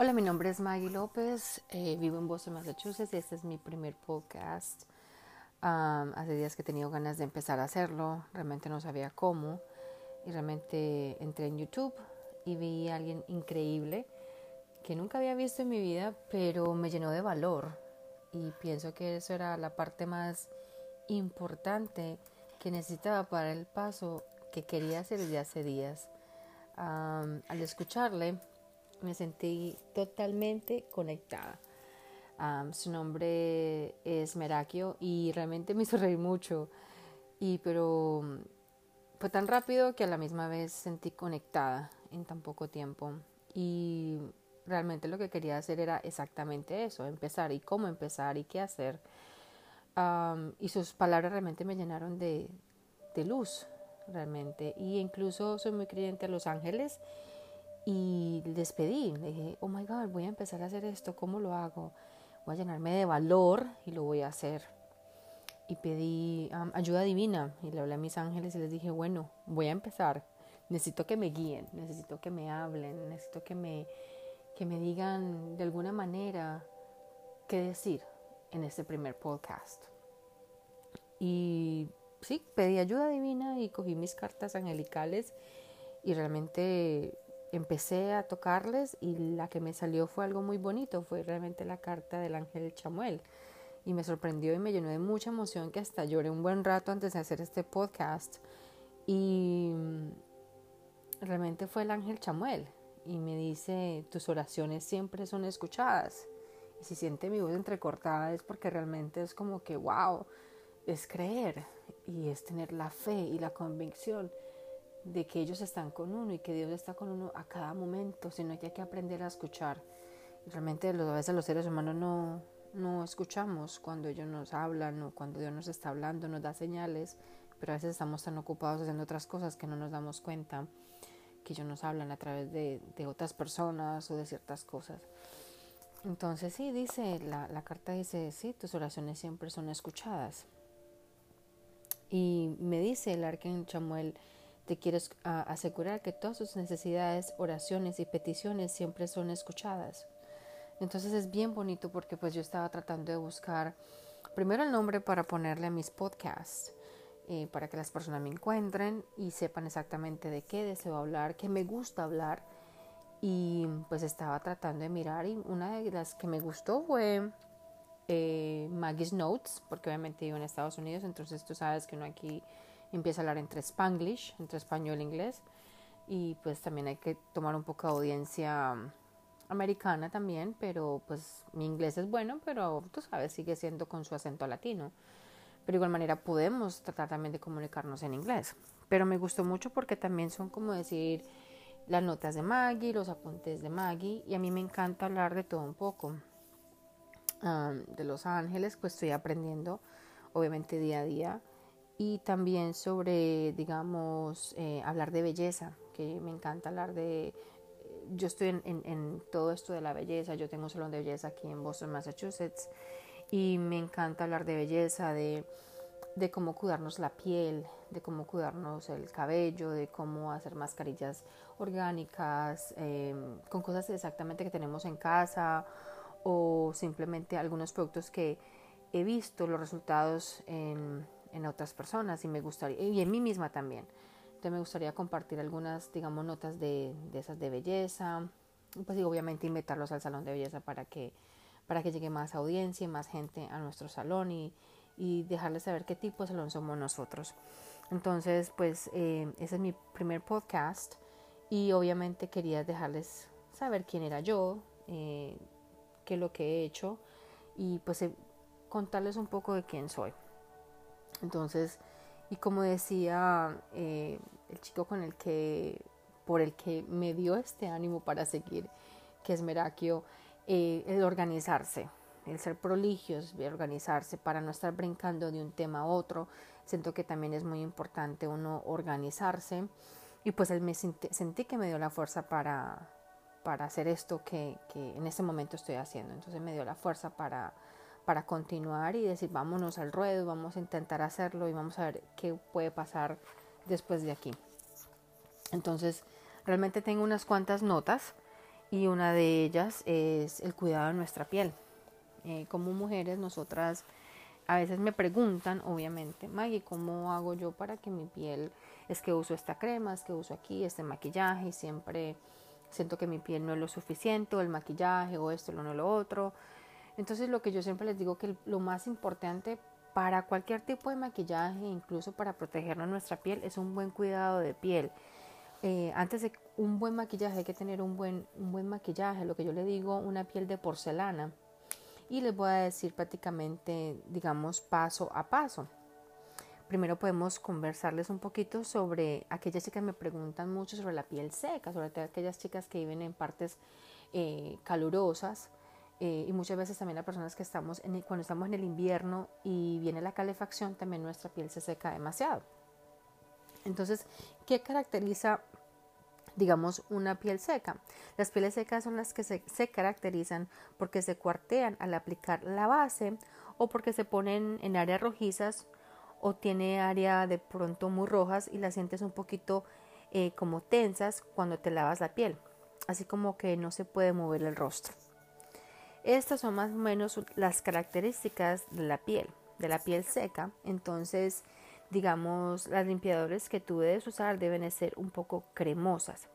Hola, mi nombre es Maggie López, eh, vivo en Boston, Massachusetts este es mi primer podcast. Um, hace días que he tenido ganas de empezar a hacerlo, realmente no sabía cómo y realmente entré en YouTube y vi a alguien increíble que nunca había visto en mi vida, pero me llenó de valor y pienso que eso era la parte más importante que necesitaba para el paso que quería hacer desde hace días. Um, al escucharle, me sentí totalmente conectada. su nombre es Merakio y realmente me hizo reír mucho. Y pero fue tan rápido que a la misma vez sentí conectada en tan poco tiempo. Y realmente lo que quería hacer era exactamente eso, empezar y cómo empezar y qué hacer. y sus palabras realmente me llenaron de, de luz, realmente. Y incluso soy muy creyente a los ángeles y les pedí, le dije, oh my God, voy a empezar a hacer esto, ¿cómo lo hago? Voy a llenarme de valor y lo voy a hacer. Y pedí ayuda divina y le hablé a mis ángeles y les dije, bueno, voy a empezar. Necesito que me guíen, necesito que me hablen, necesito que me, que me digan de alguna manera qué decir en este primer podcast. Y sí, pedí ayuda divina y cogí mis cartas angelicales y realmente empecé a tocarles y la que me salió fue algo muy bonito, fue realmente la carta del ángel Chamuel. Y me sorprendió y me llenó de mucha emoción que hasta lloré un buen rato antes de hacer este podcast. Y realmente fue el ángel Chamuel. Y me dice, tus oraciones siempre son escuchadas. Y si siente mi voz entrecortada es porque realmente es como que, wow, es creer y es tener la fe y la convicción de que ellos están con uno y que Dios está con uno a cada momento, sino que hay que aprender a escuchar. Realmente a veces los seres humanos no, no escuchamos cuando ellos nos hablan o cuando Dios nos está hablando, nos da señales, pero a veces estamos tan ocupados haciendo otras cosas que no nos damos cuenta que ellos nos hablan a través de, de otras personas o de ciertas cosas. Entonces sí, dice, la, la carta dice, sí, tus oraciones siempre son escuchadas. Y me dice el arcángel Chamuel, te quiero asegurar que todas tus necesidades, oraciones y peticiones siempre son escuchadas. Entonces es bien bonito porque pues yo estaba tratando de buscar primero el nombre para ponerle a mis podcasts, eh, para que las personas me encuentren y sepan exactamente de qué deseo hablar, qué me gusta hablar. Y pues estaba tratando de mirar y una de las que me gustó fue eh, Maggie's Notes, porque obviamente vivo en Estados Unidos, entonces tú sabes que uno aquí empieza a hablar entre spanglish, entre español e inglés. Y pues también hay que tomar un poco de audiencia um, americana también, pero pues mi inglés es bueno, pero tú sabes, sigue siendo con su acento latino. Pero de igual manera podemos tratar también de comunicarnos en inglés. Pero me gustó mucho porque también son como decir las notas de Maggie, los apuntes de Maggie, y a mí me encanta hablar de todo un poco. Um, de Los Ángeles, pues estoy aprendiendo, obviamente día a día y también sobre, digamos, eh, hablar de belleza, que me encanta hablar de... Yo estoy en, todo esto de la belleza, yo tengo un salón de belleza aquí en Boston, Massachusetts, y me encanta hablar de belleza, de, de cómo cuidarnos la piel, de cómo cuidarnos el cabello, de cómo hacer mascarillas orgánicas, eh, con cosas exactamente que tenemos en casa o simplemente algunos productos que he visto los resultados en en otras personas y me gustaría, y en mí misma también. Entonces me gustaría compartir algunas, digamos, notas de, de esas de belleza. Pues y obviamente invitarlos al salón de belleza para que, para que llegue más audiencia y más gente a nuestro salón y, y dejarles saber qué tipo de salón somos nosotros. Entonces, pues eh, ese es mi primer podcast y obviamente quería dejarles saber quién era yo, eh, qué es lo que he hecho y pues eh, contarles un poco de quién soy. Entonces, y como decía eh, el chico con el que, por el que me dio este ánimo para seguir, que es Merakio, eh, el organizarse, el ser proligios, el organizarse para no estar brincando de un tema a otro. Siento que también es muy importante uno organizarse. Y pues él me sentí, sentí que me dio la fuerza para, para hacer esto que, que en este momento estoy haciendo. Entonces me dio la fuerza para, para continuar y decir vámonos al ruedo, vamos a intentar hacerlo y vamos a ver qué puede pasar después de aquí. Entonces, realmente tengo unas cuantas notas y una de ellas es el cuidado de nuestra piel. Eh, como mujeres, nosotras a veces me preguntan, obviamente, Maggie, ¿cómo hago yo para que mi piel, es que uso esta crema, es que uso aquí este maquillaje y siempre siento que mi piel no es lo suficiente, o el maquillaje, o esto, o no lo otro. Entonces lo que yo siempre les digo que lo más importante para cualquier tipo de maquillaje, incluso para protegernos nuestra piel, es un buen cuidado de piel. Eh, antes de un buen maquillaje hay que tener un buen, un buen maquillaje, lo que yo le digo, una piel de porcelana. Y les voy a decir prácticamente, digamos, paso a paso. Primero podemos conversarles un poquito sobre aquellas chicas que me preguntan mucho sobre la piel seca, sobre todo aquellas chicas que viven en partes eh, calurosas eh, y muchas veces también las personas que estamos en cuando estamos en el invierno y viene la calefacción, también nuestra piel se seca demasiado. Entonces, ¿qué caracteriza, digamos, una piel seca? Las pieles secas son las que se, se caracterizan porque se cuartean al aplicar la base o porque se ponen en áreas rojizas o tiene área de pronto muy rojas y las sientes un poquito eh, como tensas cuando te lavas la piel, así como que no se puede mover el rostro. Estas son más o menos las características de la piel, de la piel seca. Entonces, digamos, las limpiadores que tú debes usar deben ser un poco cremosas.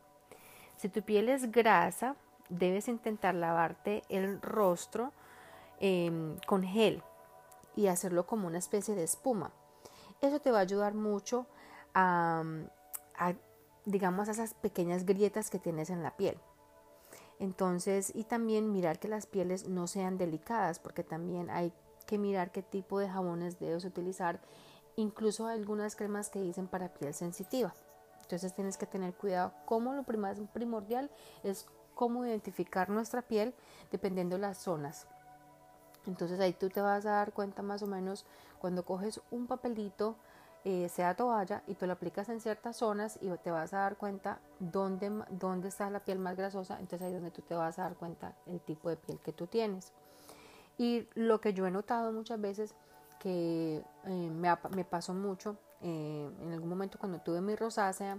Si tu piel es grasa, debes intentar lavarte el rostro em, con gel y hacerlo como una especie de espuma. Eso te va a ayudar mucho a, digamos, a esas pequeñas grietas que tienes en la piel. Entonces, y también mirar que las pieles no sean delicadas, porque también hay que mirar qué tipo de jabones debes utilizar Incluso algunas cremas que dicen para piel sensitiva. Entonces tienes que tener cuidado. Como lo primordial es cómo identificar nuestra piel dependiendo de las zonas. Entonces ahí tú te vas a dar cuenta más o menos cuando coges un papelito, eh, sea toalla, y tú lo aplicas en ciertas zonas y te vas a dar cuenta dónde, dónde está la piel más grasosa. Entonces ahí es donde tú te vas a dar cuenta el tipo de piel que tú tienes. Y lo que yo he notado muchas veces que eh, me, pasó mucho eh, en algún momento cuando tuve mi rosácea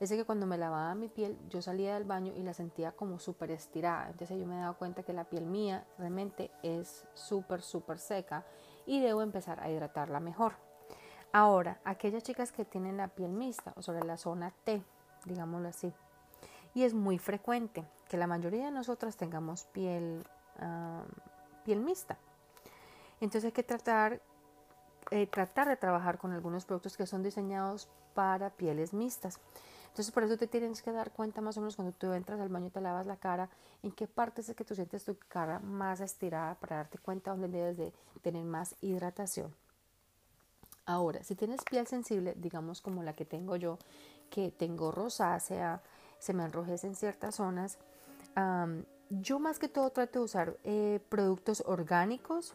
es que cuando me lavaba mi piel yo salía del baño y la sentía como súper estirada entonces yo me daba cuenta que la piel mía realmente es súper súper seca y debo empezar a hidratarla mejor ahora aquellas chicas que tienen la piel mixta o sobre la zona T digámoslo así y es muy frecuente que la mayoría de nosotras tengamos piel ah, piel mixta entonces hay que tratar eh, tratar de trabajar con algunos productos que son diseñados para pieles mixtas. Entonces por eso te tienes que dar cuenta más o menos cuando tú entras al baño y te lavas la cara, en qué partes es que tú sientes tu cara más estirada para darte cuenta dónde debes de tener más hidratación. Ahora, si tienes piel sensible, digamos como la que tengo yo, que tengo rosácea, se me enrojece en ciertas zonas, yo más que todo trato de usar eh, productos orgánicos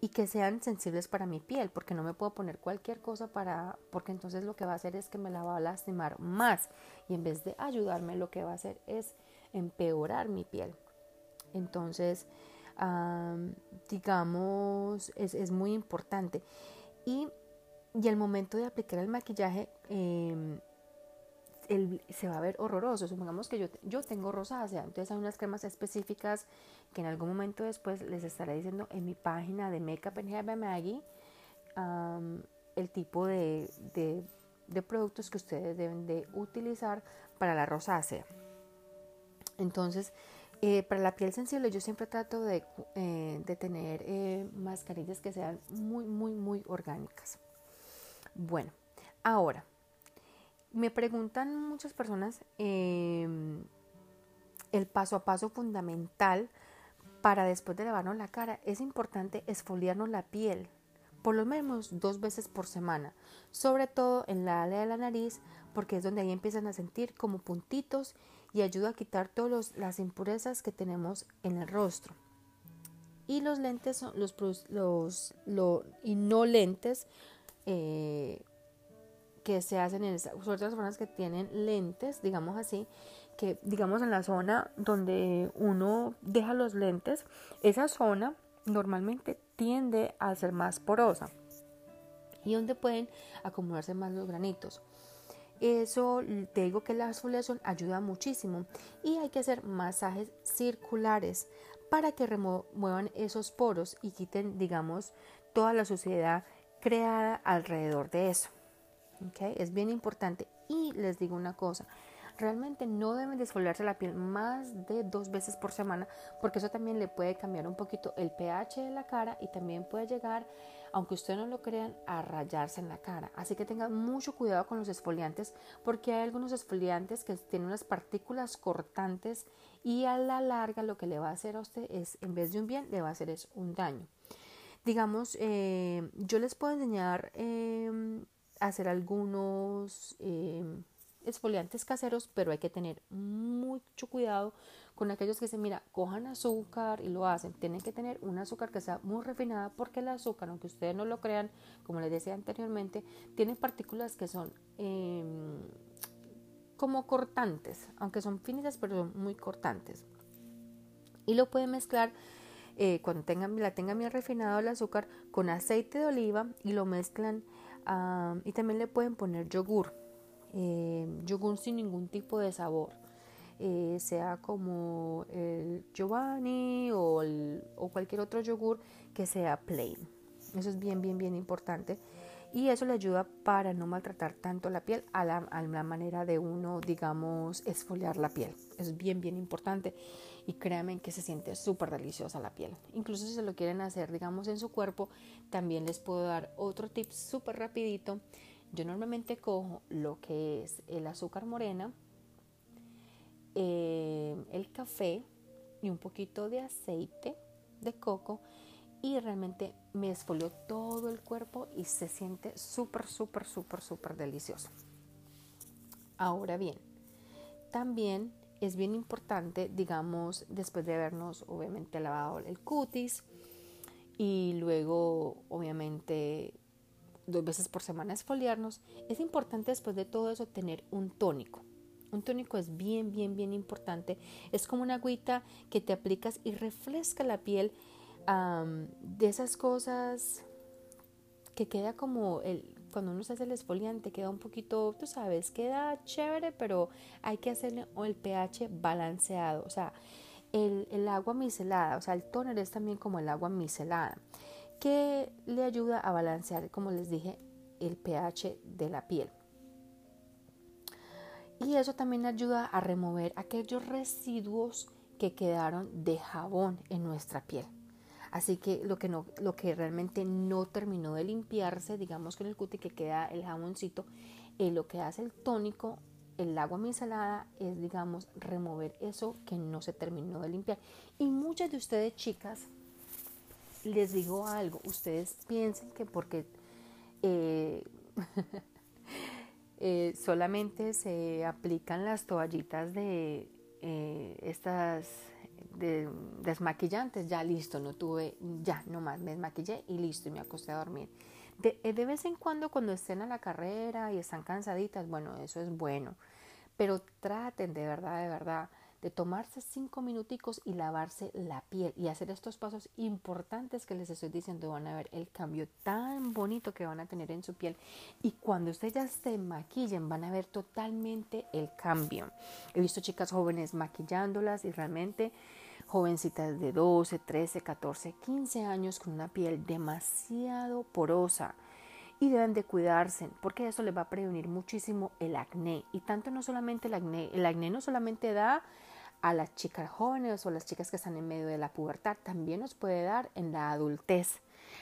y que sean sensibles para mi piel, porque no me puedo poner cualquier cosa para, porque entonces lo que va a hacer es que me la va a lastimar más y en vez de ayudarme lo que va a hacer es empeorar mi piel. Entonces, digamos, es, muy importante. Y, y el momento de aplicar el maquillaje, eh, se va a ver horroroso. Supongamos que yo, yo tengo rosácea, entonces hay unas cremas específicas que en algún momento después les estaré diciendo en mi página de Makeup and Hair Maggie el tipo de, productos que ustedes deben de utilizar para la rosácea. Entonces, eh, para la piel sensible yo siempre trato de, eh, tener eh, mascarillas que sean muy, muy, muy orgánicas. Bueno, ahora, me preguntan muchas personas em, el paso a paso fundamental para después de lavarnos la cara. Es importante esfoliarnos la piel por lo menos dos veces por semana, sobre todo en la área de la nariz, porque es donde ahí empiezan a sentir como puntitos y ayuda a quitar todas las impurezas que tenemos en el rostro. Y los lentes son los, los, y no lentes eh, que se hacen en sobre todo las personas que tienen lentes, digamos así, que digamos en la zona donde uno deja los lentes, esa zona normalmente tiende a ser más porosa y donde pueden acomodarse más los granitos. Eso te digo que la exfoliación ayuda muchísimo y hay que hacer masajes circulares para que remuevan esos poros y quiten, digamos, toda la suciedad creada alrededor de eso. ¿Okay? Es bien importante. Y les digo una cosa, realmente no deben desfoliarse la piel más de dos veces por semana porque eso también le puede cambiar un poquito el pH de la cara y también puede llegar, aunque ustedes no lo crean, a rayarse en la cara. Así que tengan mucho cuidado con los esfoliantes porque hay algunos esfoliantes que tienen unas partículas cortantes y a la larga lo que le va a hacer a usted es, en vez de un bien, le va a hacer es un daño. Digamos, eh, yo les puedo enseñar em, a hacer algunos em, esfoliantes caseros, pero hay que tener mucho cuidado con aquellos que dicen, mira, cojan azúcar y lo hacen. Tienen que tener un azúcar que sea muy refinada porque el azúcar, aunque ustedes no lo crean, como les decía anteriormente, tiene partículas que son em, como cortantes, aunque son finitas, pero son muy cortantes. Y lo pueden mezclar eh, cuando tengan, la tengan bien refinado el azúcar con aceite de oliva y lo mezclan y también le pueden poner yogur, eh, yogur sin ningún tipo de sabor. Eh, sea como el Giovanni o, cualquier otro yogur que sea plain. Eso es bien, bien, bien importante y eso le ayuda para no maltratar tanto la piel a la, manera de uno, digamos, esfoliar la piel. Es bien, bien importante y créanme que se siente súper deliciosa la piel. Incluso si se lo quieren hacer, digamos, en su cuerpo, también les puedo dar otro tip súper rapidito. Yo normalmente cojo lo que es el azúcar morena, eh, el café y un poquito de aceite de coco y realmente me esfolió todo el cuerpo y se siente súper, súper, súper, súper delicioso. Ahora bien, también es bien importante, digamos, después de habernos obviamente lavado el cutis y luego obviamente dos veces por semana esfoliarnos, es importante después de todo eso tener un tónico. Un tónico es bien, bien, bien importante. Es como una agüita que te aplicas y refresca la piel de esas cosas que queda como el, cuando uno se hace el esfoliante, queda un poquito, tú sabes, queda chévere, pero hay que hacerle el pH balanceado, o sea, el, el agua micelada, o sea, el tóner es también como el agua micelada, que le ayuda a balancear, como les dije, el pH de la piel. Y eso también ayuda a remover aquellos residuos que quedaron de jabón en nuestra piel. Así que lo que, no, lo que realmente no terminó de limpiarse, digamos con el cuti que queda el jaboncito, eh, lo que hace el tónico, el agua micelada, es digamos remover eso que no se terminó de limpiar. Y muchas de ustedes chicas, les digo algo, ustedes piensen que porque eh, eh, solamente se aplican las toallitas de estas de desmaquillantes, ya listo, no tuve, ya nomás me desmaquillé y listo, y me acosté a dormir. De, eh, de vez en cuando cuando estén a la carrera y están cansaditas, bueno, eso es bueno, pero traten de verdad, de verdad, de tomarse cinco minuticos y lavarse la piel y hacer estos pasos importantes que les estoy diciendo van a ver el cambio tan bonito que van a tener en su piel y cuando ustedes ya se maquillen van a ver totalmente el cambio. He visto chicas jóvenes maquillándolas y realmente jovencitas de 12, 13, 14, 15 años con una piel demasiado porosa y deben de cuidarse porque eso les va a prevenir muchísimo el acné y tanto no solamente el acné, el acné no solamente da a las chicas jóvenes o las chicas que están en medio de la pubertad, también nos puede dar en la adultez.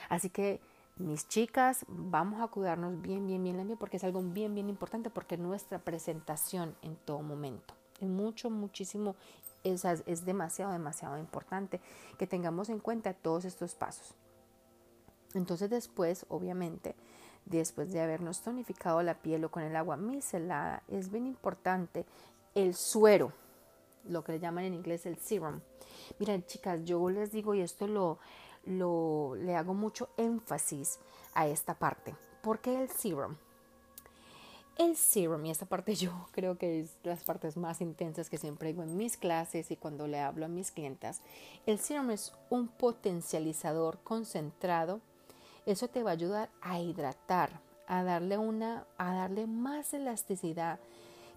Así que mis chicas, vamos a cuidarnos bien, bien, bien la porque es algo bien, bien importante porque nuestra presentación en todo momento. Es mucho, muchísimo, es, es demasiado, demasiado importante que tengamos en cuenta todos estos pasos. Entonces después, obviamente, después de habernos tonificado la piel o con el agua micelada, es bien importante el suero lo que le llaman en inglés el serum. Miren, chicas, yo les digo, y esto lo, lo le hago mucho énfasis a esta parte. ¿Por qué el serum? El serum, y esta parte yo creo que es las partes más intensas que siempre digo en mis clases y cuando le hablo a mis clientas. El serum es un potencializador concentrado. Eso te va a ayudar a hidratar, a darle una, a darle más elasticidad,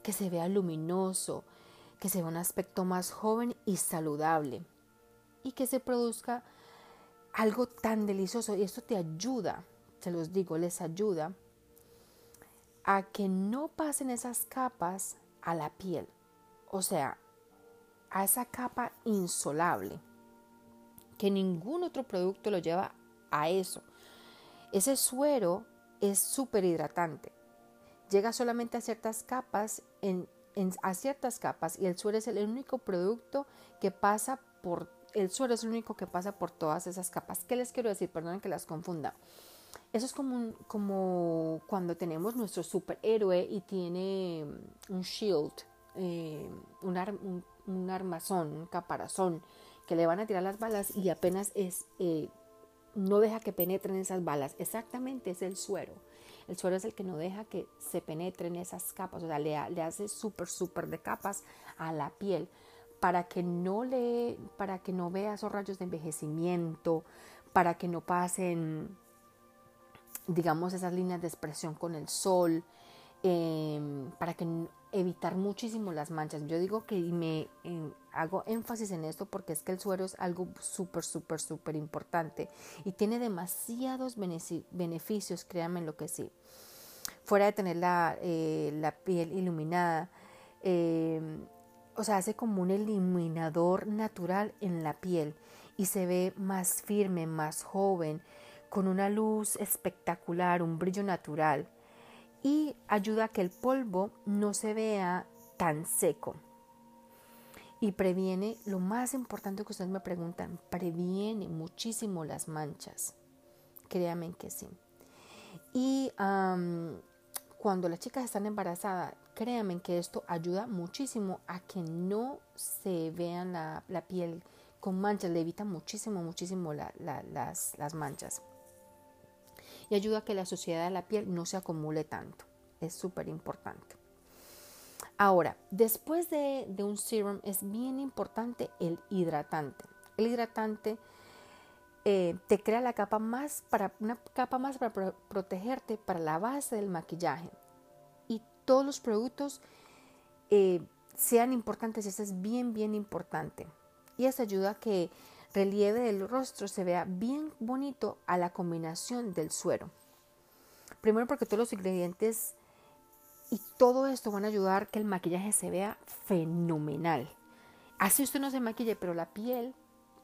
que se vea luminoso, que se vea un aspecto más joven y saludable y que se produzca algo tan delicioso y esto te ayuda, se los digo, les ayuda a que no pasen esas capas a la piel, o sea, a esa capa insolable, que ningún otro producto lo lleva a eso. Ese suero es súper hidratante. Llega solamente a ciertas capas, a ciertas capas, y el suero es el único producto que pasa por, el suero es el único que pasa por todas esas capas. ¿Qué les quiero decir? Perdonen que las confunda. Eso es como, como cuando tenemos nuestro superhéroe y tiene un shield, eh, un, un, armazón, un caparazón, que le van a tirar las balas y apenas es eh, no deja que penetren esas balas. Exactamente es el suero. El suero es el que no deja que se penetren esas capas, o sea, le, hace súper, súper de capas a la piel para que no le, para que no vea esos rayos de envejecimiento, para que no pasen, digamos, esas líneas de expresión con el sol, em, para que evitar muchísimo las manchas. Yo digo que me hago énfasis en esto porque es que el suero es algo súper, súper, súper importante y tiene demasiados beneficios, créanme lo que sí. Fuera de tener la, eh, piel iluminada, eh, o sea, hace como un iluminador natural en la piel y se ve más firme, más joven, con una luz espectacular, un brillo natural y ayuda a que el polvo no se vea tan seco. Y previene, lo más importante que ustedes me preguntan, previene muchísimo las manchas. Créanme que sí. Y cuando las chicas están embarazadas, créanme que esto ayuda muchísimo a que no se vean la, piel con manchas, le evita muchísimo, muchísimo las, las manchas y ayuda a que la suciedad de la piel no se acumule tanto. Es súper importante. Ahora, después de, un serum es bien importante el hidratante. El hidratante eh, te crea la capa más para una capa más para protegerte para la base del maquillaje y todos los productos eh, sean importantes. Eso es bien, bien importante. Y eso ayuda a que relieve del rostro se vea bien bonito a la combinación del suero. Primero porque todos los ingredientes y todo esto van a ayudar que el maquillaje se vea fenomenal. Así usted no se maquille, pero la piel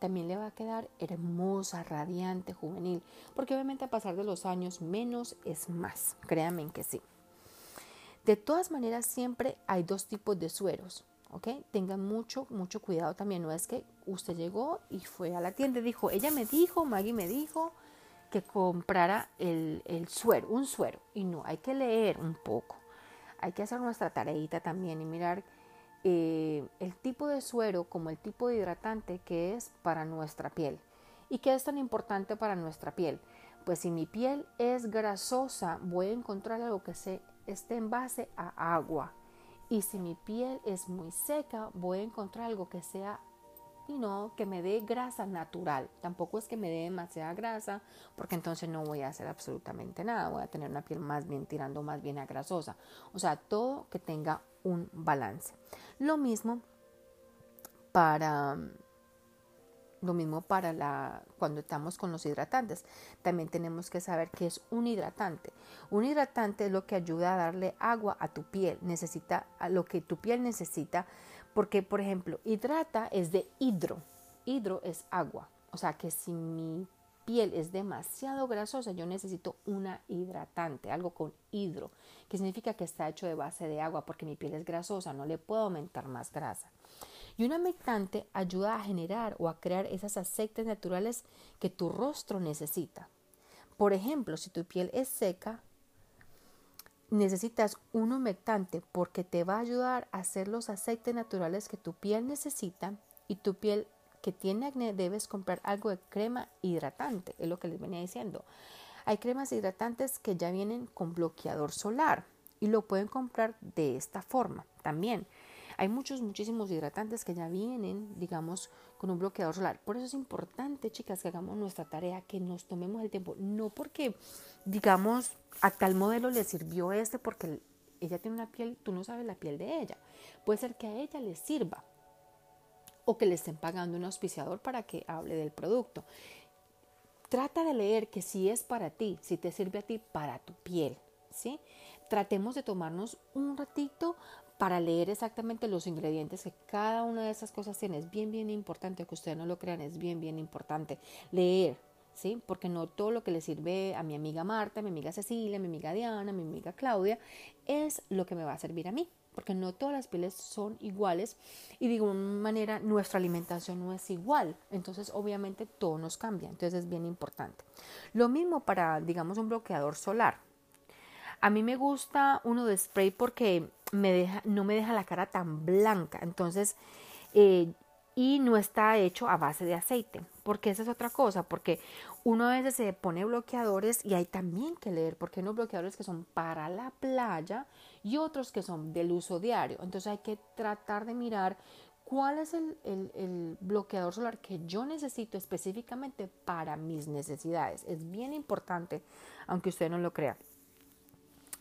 también le va a quedar hermosa, radiante, juvenil. Porque obviamente a pasar de los años, menos es más. Créanme que sí. De todas maneras, siempre hay dos tipos de sueros. Tengan mucho, mucho cuidado también. No es que usted llegó y fue a la tienda y dijo, ella me dijo, Maggie me dijo que comprara el, suero, un suero. Y no, hay que leer un poco. Hay que hacer nuestra tareita también y mirar eh, el tipo de suero como el tipo de hidratante que es para nuestra piel. ¿Y qué es tan importante para nuestra piel? Pues si mi piel es grasosa, voy a encontrar algo que se, esté en base a agua, y si mi piel es muy seca, voy a encontrar algo que sea y no que me dé grasa natural. Tampoco es que me dé demasiada grasa, porque entonces no voy a hacer absolutamente nada. Voy a tener una piel más bien tirando más bien a grasosa. O sea, todo que tenga un balance. Lo mismo para lo mismo para la, cuando estamos con los hidratantes. También tenemos que saber qué es un hidratante. Un hidratante es lo que ayuda a darle agua a tu piel, necesita lo que tu piel necesita, porque por ejemplo, hidrata es de hidro. Hidro es agua. O sea que si mi piel es demasiado grasosa, yo necesito una hidratante, algo con hidro, que significa que está hecho de base de agua, porque mi piel es grasosa, no le puedo aumentar más grasa. Y un humectante ayuda a generar o a crear esas aceites naturales que tu rostro necesita. Por ejemplo, si tu piel es seca, necesitas un humectante porque te va a ayudar a hacer los aceites naturales que tu piel necesita y tu piel que tiene acné debes comprar algo de crema hidratante, es lo que les venía diciendo. Hay cremas hidratantes que ya vienen con bloqueador solar y lo pueden comprar de esta forma también. Hay muchos, muchísimos hidratantes que ya vienen, digamos, con un bloqueador solar. Por eso es importante, chicas, que hagamos nuestra tarea, que nos tomemos el tiempo. No porque, digamos, a tal modelo le sirvió este porque ella tiene una piel, tú no sabes la piel de ella. Puede ser que a ella le sirva o que le estén pagando un auspiciador para que hable del producto. Trata de leer que si es para ti, si te sirve a ti, para tu piel, ¿sí? Tratemos de tomarnos un ratito para leer exactamente los ingredientes que cada una de esas cosas tiene. Es bien, bien importante, que ustedes no lo crean, es bien, bien importante leer, ¿sí? Porque no todo lo que le sirve a mi amiga Marta, a mi amiga Cecilia, a mi amiga Diana, a mi amiga Claudia, es lo que me va a servir a mí porque no todas las pieles son iguales y de alguna manera nuestra alimentación no es igual, entonces obviamente todo nos cambia, entonces es bien importante. Lo mismo para, digamos, un bloqueador solar. A mí me gusta uno de spray porque me deja, no me deja la cara tan blanca, entonces eh, y no está hecho a base de aceite, porque esa es otra cosa, porque uno a veces se pone bloqueadores y hay también que leer, porque hay unos bloqueadores que son para la playa y otros que son del uso diario, entonces hay que tratar de mirar cuál es el, el, bloqueador solar que yo necesito específicamente para mis necesidades. Es bien importante, aunque usted no lo crea.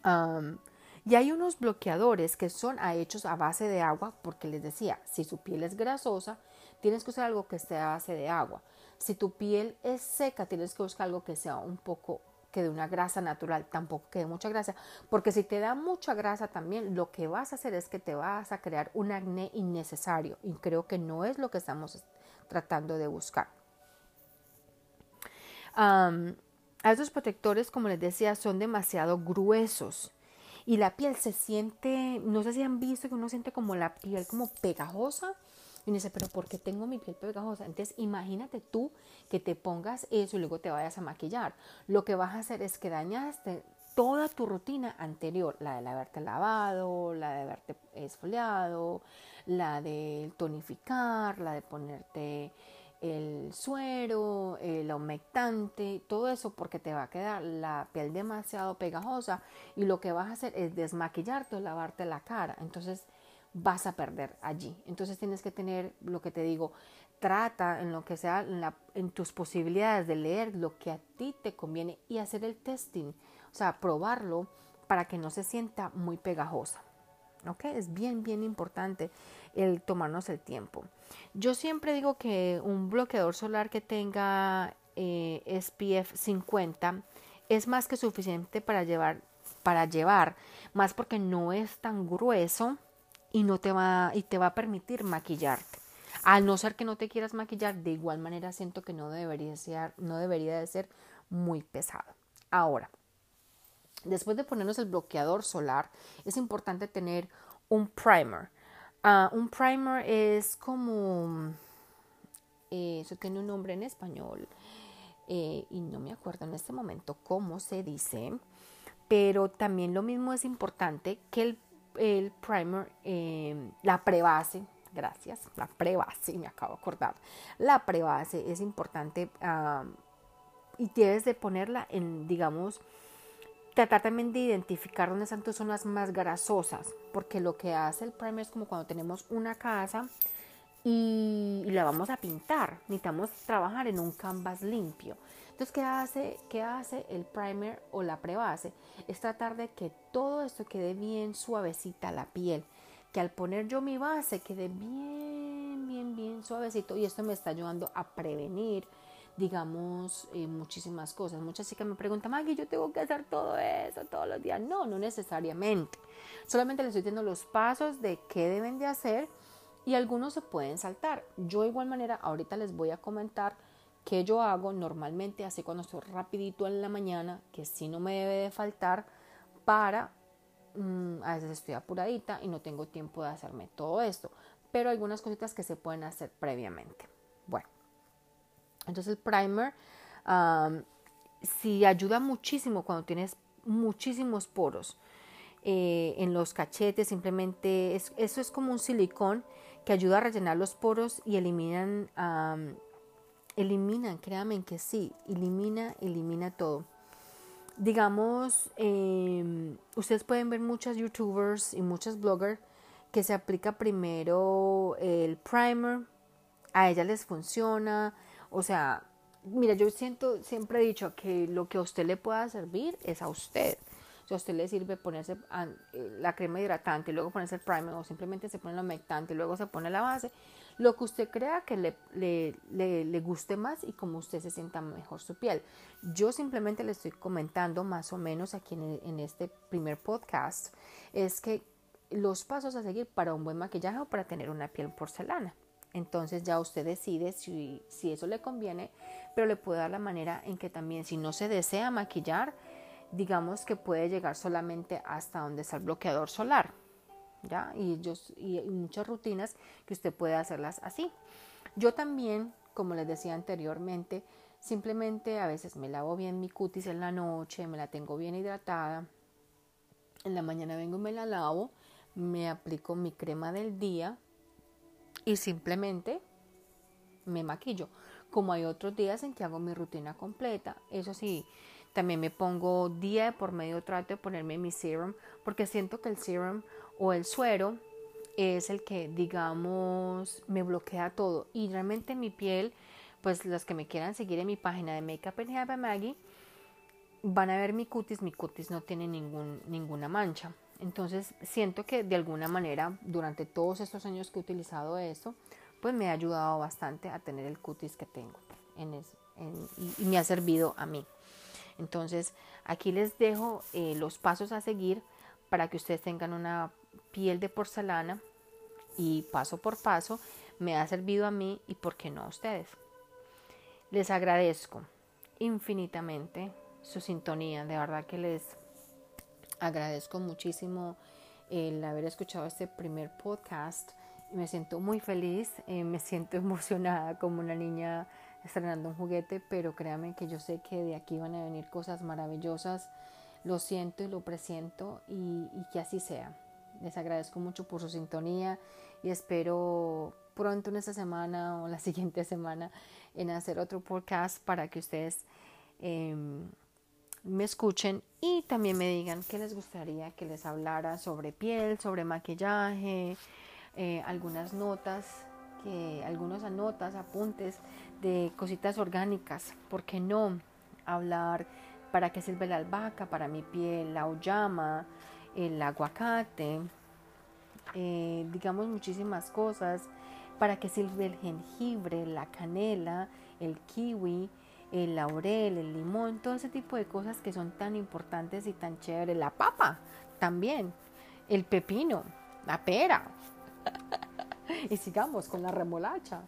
Y hay unos bloqueadores que son hechos a base de agua, porque les decía, si su piel es grasosa, tienes que usar algo que esté a base de agua. Si tu piel es seca, tienes que buscar algo que sea un poco que de una grasa natural, tampoco que de mucha grasa, porque si te da mucha grasa también, lo que vas a hacer es que te vas a crear un acné innecesario y creo que no es lo que estamos tratando de buscar. A estos protectores, como les decía, son demasiado gruesos y la piel se siente, no sé si han visto que uno siente como la piel como pegajosa. Y uno dice, pero ¿por qué tengo mi piel pegajosa? Entonces imagínate tú que te pongas eso y luego te vayas a maquillar. Lo que vas a hacer es que dañaste toda tu rutina anterior, la de haberte lavado, la de haberte esfoliado, la de tonificar, la de ponerte el suero, el humectante, todo eso porque te va a quedar la piel demasiado pegajosa y lo que vas a hacer es desmaquillarte o lavarte la cara. Entonces vas a perder allí. Entonces tienes que tener lo que te digo, trata en lo que sea en, en tus posibilidades de leer lo que a ti te conviene y hacer el testing, o sea, probarlo para que no se sienta muy pegajosa. ¿Ok? Es bien, bien importante el tomarnos el tiempo. Yo siempre digo que un bloqueador solar que tenga eh, SPF 50 es más que suficiente para llevar, para llevar, más porque no es tan grueso y no te va y te va a permitir maquillarte. A no ser que no te quieras maquillar, de igual manera siento que no debería ser, no debería de ser muy pesado. Ahora, después de ponernos el bloqueador solar, es importante tener un primer. Ah, un primer es como, eh, eso tiene un nombre en español eh, y no me acuerdo en este momento cómo se dice, pero también lo mismo es importante que el, primer, eh, la prebase, gracias, la prebase, me acabo de acordar, la prebase es importante ah, y tienes de ponerla en, digamos, tratar también de identificar dónde están tus zonas más grasosas, porque lo que hace el primer es como cuando tenemos una casa y, la vamos a pintar, necesitamos trabajar en un canvas limpio. Entonces, ¿qué hace, ¿qué hace el primer o la prebase? Es tratar de que todo esto quede bien suavecita la piel, que al poner yo mi base quede bien, bien, bien suavecito y esto me está ayudando a prevenir digamos, eh, muchísimas cosas. Muchas chicas me preguntan, Maggie, yo tengo que hacer todo eso todos los días. No, no necesariamente. Solamente les estoy dando los pasos de qué deben de hacer y algunos se pueden saltar. Yo de igual manera, ahorita les voy a comentar qué yo hago normalmente, así cuando estoy rapidito en la mañana, que si no me debe de faltar para, mm, a veces estoy apuradita y no tengo tiempo de hacerme todo esto, pero algunas cositas que se pueden hacer previamente. Entonces el primer sí ayuda muchísimo cuando tienes muchísimos poros eh, en los cachetes, simplemente eso es como un silicón que ayuda a rellenar los poros y eliminan, eliminan, créanme que sí, elimina, elimina todo. Digamos, em, ustedes pueden ver muchas youtubers y muchas bloggers que se aplica primero el primer, a ella les funciona, o sea, mira, yo siento, siempre he dicho que lo que a usted le pueda servir es a usted. Si a usted le sirve ponerse eh, la crema hidratante luego ponerse el primer o simplemente se pone el humectante luego se pone la base, lo que usted crea que le, le, le, guste más y como usted se sienta mejor su piel. Yo simplemente le estoy comentando más o menos aquí en, en este primer podcast, es que los pasos a seguir para un buen maquillaje o para tener una piel porcelana. Entonces ya usted decide si, si eso le conviene, pero le puede dar la manera en que también si no se desea maquillar, digamos que puede llegar solamente hasta donde está el bloqueador solar. ¿ya? Y, yo, y muchas rutinas que usted puede hacerlas así. Yo también, como les decía anteriormente, simplemente a veces me lavo bien mi cutis en la noche, me la tengo bien hidratada. En la mañana vengo y me la lavo, me aplico mi crema del día y simplemente me maquillo. Como hay otros días en que hago mi rutina completa. Eso sí, también me pongo día por medio trato de ponerme mi serum porque siento que el serum o el suero es el que digamos me bloquea todo y realmente mi piel pues los que me quieran seguir en mi página de Makeup and Hair by Maggie van a ver mi cutis, mi cutis no tiene ningún, ninguna mancha. Entonces siento que de alguna manera durante todos estos años que he utilizado esto, pues me ha ayudado bastante a tener el cutis que tengo y, me ha servido a mí. Entonces aquí les dejo eh, los pasos a seguir para que ustedes tengan una piel de porcelana y paso por paso me ha servido a mí y por qué no a ustedes. Les agradezco infinitamente su sintonía, de verdad que les agradezco muchísimo el haber escuchado este primer podcast. Me siento muy feliz, eh, me siento emocionada como una niña estrenando un juguete, pero créanme que yo sé que de aquí van a venir cosas maravillosas. Lo siento y lo presiento y, que así sea. Les agradezco mucho por su sintonía y espero pronto en esta semana o la siguiente semana en hacer otro podcast para que ustedes eh, me escuchen y también me digan qué les gustaría que les hablara sobre piel, sobre maquillaje, eh, algunas notas, que, algunos anotas, apuntes de cositas orgánicas. ¿Por qué no hablar para qué sirve la albahaca para mi piel, la oyama, el aguacate, eh, digamos muchísimas cosas, para qué sirve el jengibre, la canela, el kiwi, el laurel, el limón, todo ese tipo de cosas que son tan importantes y tan chéveres. La papa también, el pepino, la pera. y sigamos con la remolacha.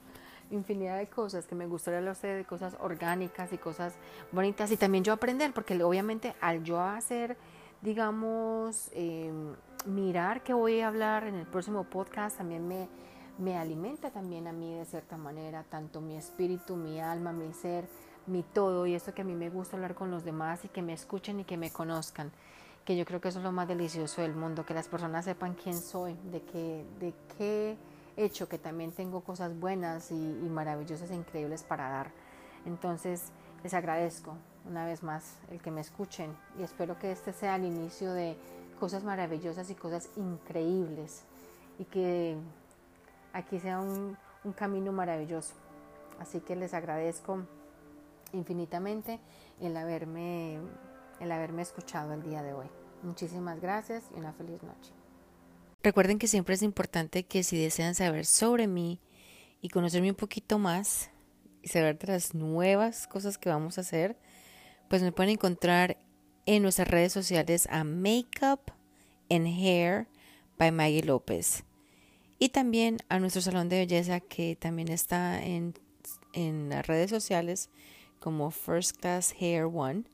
Infinidad de cosas que me gustaría hablar de cosas orgánicas y cosas bonitas. Y también yo aprender, porque obviamente al yo hacer, digamos, em, mirar que voy a hablar en el próximo podcast, también me, me alimenta también a mí de cierta manera, tanto mi espíritu, mi alma, mi ser mi todo y esto que a mí me gusta hablar con los demás y que me escuchen y que me conozcan, que yo creo que eso es lo más delicioso del mundo, que las personas sepan quién soy, de qué, de qué he hecho, que también tengo cosas buenas y, maravillosas e increíbles para dar. Entonces, les agradezco una vez más el que me escuchen y espero que este sea el inicio de cosas maravillosas y cosas increíbles y que aquí sea un, un camino maravilloso. Así que les agradezco infinitamente el haberme, el haberme escuchado el día de hoy. Muchísimas gracias y una feliz noche. Recuerden que siempre es importante que si desean saber sobre mí y conocerme un poquito más y saber de las nuevas cosas que vamos a hacer, pues me pueden encontrar en nuestras redes sociales a Makeup and Hair by Maggie López. Y también a nuestro salón de belleza que también está en, en las redes sociales como First Class Hair One.